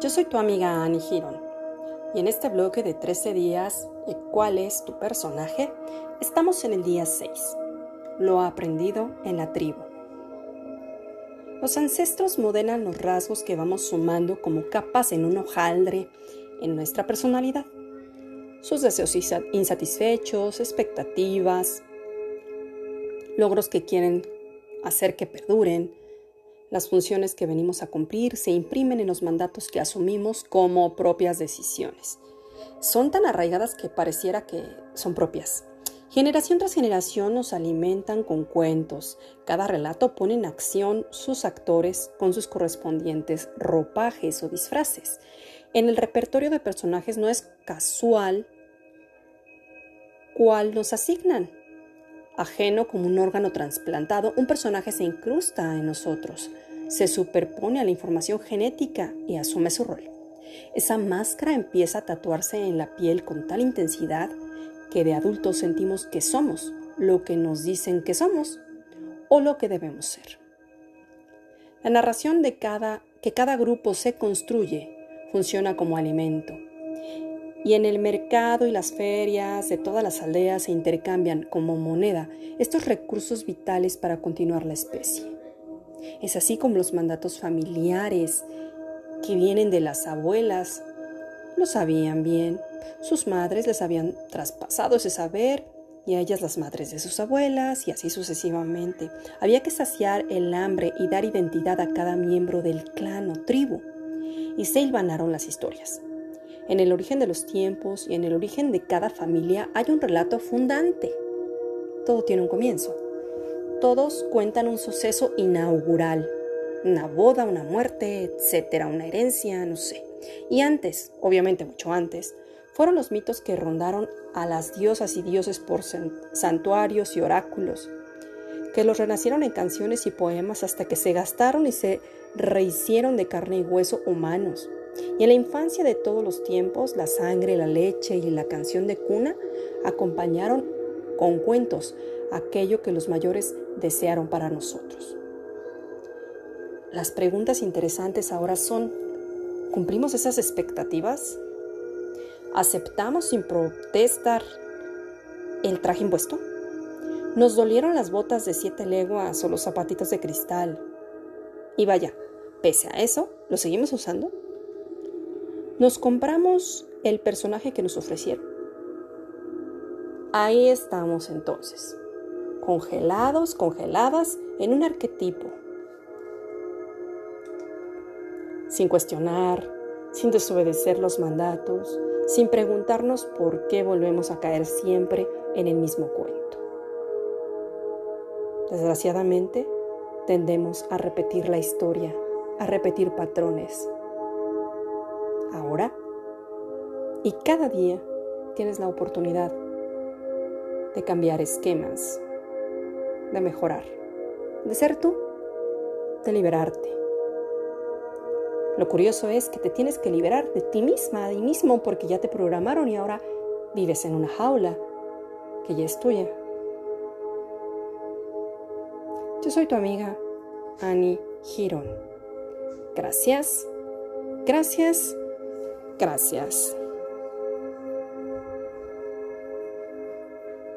Yo soy tu amiga Annie Giron y en este bloque de 13 días, ¿cuál es tu personaje? Estamos en el día 6. Lo aprendido en la tribu. Los ancestros modelan los rasgos que vamos sumando como capas en un hojaldre en nuestra personalidad. Sus deseos insatisfechos, expectativas, logros que quieren hacer que perduren, las funciones que venimos a cumplir se imprimen en los mandatos que asumimos como propias decisiones. Son tan arraigadas que pareciera que son propias. Generación tras generación nos alimentan con cuentos. Cada relato pone en acción sus actores con sus correspondientes ropajes o disfraces. En el repertorio de personajes no es casual cuál nos asignan. Ajeno como un órgano trasplantado, un personaje se incrusta en nosotros, se superpone a la información genética y asume su rol. Esa máscara empieza a tatuarse en la piel con tal intensidad que de adultos sentimos que somos lo que nos dicen que somos o lo que debemos ser. La narración de cada, que cada grupo se construye funciona como alimento y en el mercado y las ferias de todas las aldeas se intercambian como moneda estos recursos vitales para continuar la especie. Es así como los mandatos familiares que vienen de las abuelas lo sabían bien. Sus madres les habían traspasado ese saber y a ellas las madres de sus abuelas y así sucesivamente. Había que saciar el hambre y dar identidad a cada miembro del clan o tribu. Y se hilvanaron las historias. En el origen de los tiempos y en el origen de cada familia hay un relato fundante. Todo tiene un comienzo. Todos cuentan un suceso inaugural, una boda, una muerte, etcétera, una herencia, no sé. Y antes, obviamente mucho antes, fueron los mitos que rondaron a las diosas y dioses por santuarios y oráculos, que los renacieron en canciones y poemas hasta que se gastaron y se rehicieron de carne y hueso humanos y en la infancia de todos los tiempos, la sangre, la leche y la canción de cuna acompañaron con cuentos aquello que los mayores desearon para nosotros. Las preguntas interesantes ahora son, ¿cumplimos esas expectativas? ¿Aceptamos sin protestar el traje impuesto? ¿Nos dolieron las botas de siete leguas o los zapatitos de cristal? Y vaya, pese a eso, ¿lo seguimos usando? Nos compramos el personaje que nos ofrecieron. Ahí estamos entonces, congelados, congeladas en un arquetipo, sin cuestionar, sin desobedecer los mandatos, sin preguntarnos por qué volvemos a caer siempre en el mismo cuento. Desgraciadamente, tendemos a repetir la historia, a repetir patrones, y cada día tienes la oportunidad de cambiar esquemas, de mejorar, de ser tú, de liberarte. Lo curioso es que te tienes que liberar de ti misma, de ti mismo, porque ya te programaron y ahora vives en una jaula que ya es tuya. Yo soy tu amiga Annie Girón. Gracias, gracias Gracias.